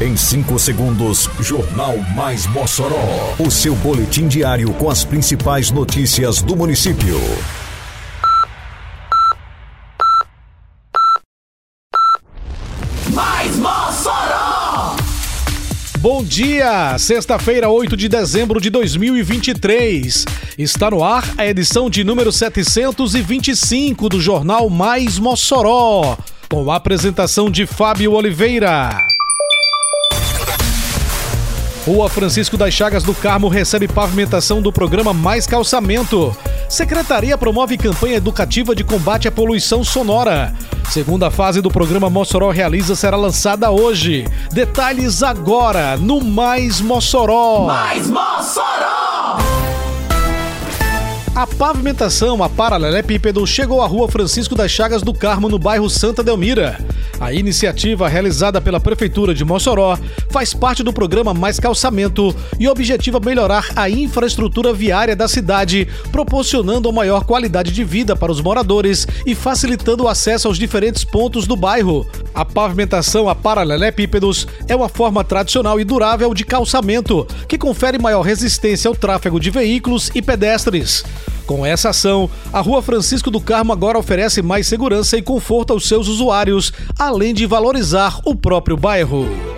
Em 5 segundos, Jornal Mais Mossoró. O seu boletim diário com as principais notícias do município. Mais Mossoró! Bom dia! Sexta-feira, 8 de dezembro de 2023. Está no ar a edição de número 725 do Jornal Mais Mossoró. Com a apresentação de Fábio Oliveira. Rua Francisco das Chagas do Carmo recebe pavimentação do programa Mais Calçamento. Secretaria promove campanha educativa de combate à poluição sonora. Segunda fase do programa Mossoró Realiza será lançada hoje. Detalhes agora no Mais Mossoró. Mais Mossoró! A pavimentação a paralelepípedo chegou à Rua Francisco das Chagas do Carmo, no bairro Santa Delmira. A iniciativa, realizada pela Prefeitura de Mossoró, faz parte do programa Mais Calçamento e objetiva melhorar a infraestrutura viária da cidade, proporcionando maior qualidade de vida para os moradores e facilitando o acesso aos diferentes pontos do bairro. A pavimentação a paralelepípedos é uma forma tradicional e durável de calçamento, que confere maior resistência ao tráfego de veículos e pedestres. Com essa ação, a Rua Francisco do Carmo agora oferece mais segurança e conforto aos seus usuários, além de valorizar o próprio bairro.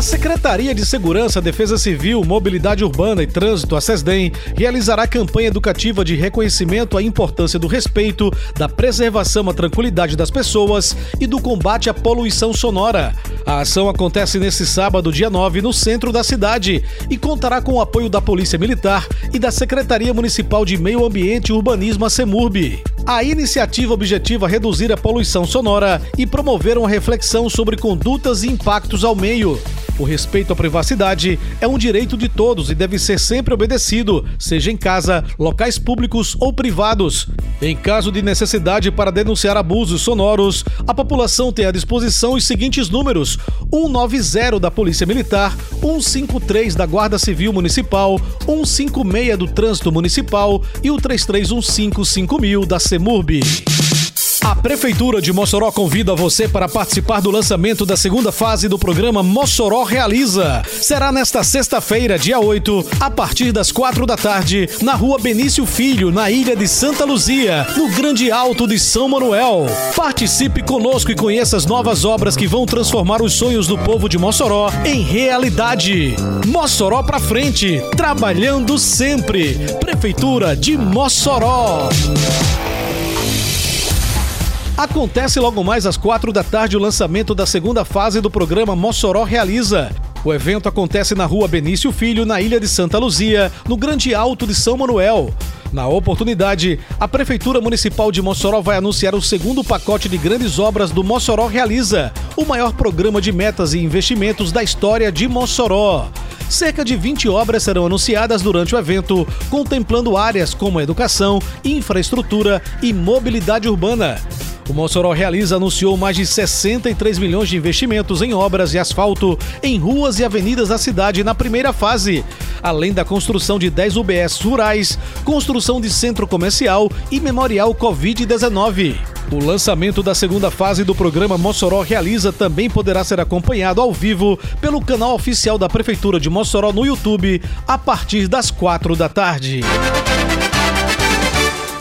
A Secretaria de Segurança, Defesa Civil, Mobilidade Urbana e Trânsito, a SESDEM, realizará campanha educativa de reconhecimento à importância do respeito, da preservação à tranquilidade das pessoas e do combate à poluição sonora. A ação acontece nesse sábado, dia 9, no centro da cidade e contará com o apoio da Polícia Militar e da Secretaria Municipal de Meio Ambiente e Urbanismo, a CEMURB. A iniciativa objetiva reduzir a poluição sonora e promover uma reflexão sobre condutas e impactos ao meio. O respeito à privacidade é um direito de todos e deve ser sempre obedecido, seja em casa, locais públicos ou privados. Em caso de necessidade para denunciar abusos sonoros, a população tem à disposição os seguintes números: 190 da Polícia Militar, 153 da Guarda Civil Municipal, 156 do Trânsito Municipal e o 33155000 da CEMURB. A Prefeitura de Mossoró convida você para participar do lançamento da segunda fase do programa Mossoró Realiza. Será nesta sexta-feira, dia 8, a partir das quatro da tarde, na rua Benício Filho, na ilha de Santa Luzia, no Grande Alto de São Manuel. Participe conosco e conheça as novas obras que vão transformar os sonhos do povo de Mossoró em realidade. Mossoró pra frente, trabalhando sempre. Prefeitura de Mossoró. Acontece logo mais às quatro da tarde o lançamento da segunda fase do programa Mossoró Realiza. O evento acontece na rua Benício Filho, na ilha de Santa Luzia, no Grande Alto de São Manuel. Na oportunidade, a Prefeitura Municipal de Mossoró vai anunciar o segundo pacote de grandes obras do Mossoró Realiza, o maior programa de metas e investimentos da história de Mossoró. Cerca de 20 obras serão anunciadas durante o evento, contemplando áreas como educação, infraestrutura e mobilidade urbana. O Mossoró Realiza anunciou mais de 63 milhões de investimentos em obras e asfalto em ruas e avenidas da cidade na primeira fase, além da construção de 10 UBS rurais, construção de centro comercial e memorial Covid-19. O lançamento da segunda fase do programa Mossoró Realiza também poderá ser acompanhado ao vivo pelo canal oficial da Prefeitura de Mossoró no YouTube a partir das quatro da tarde.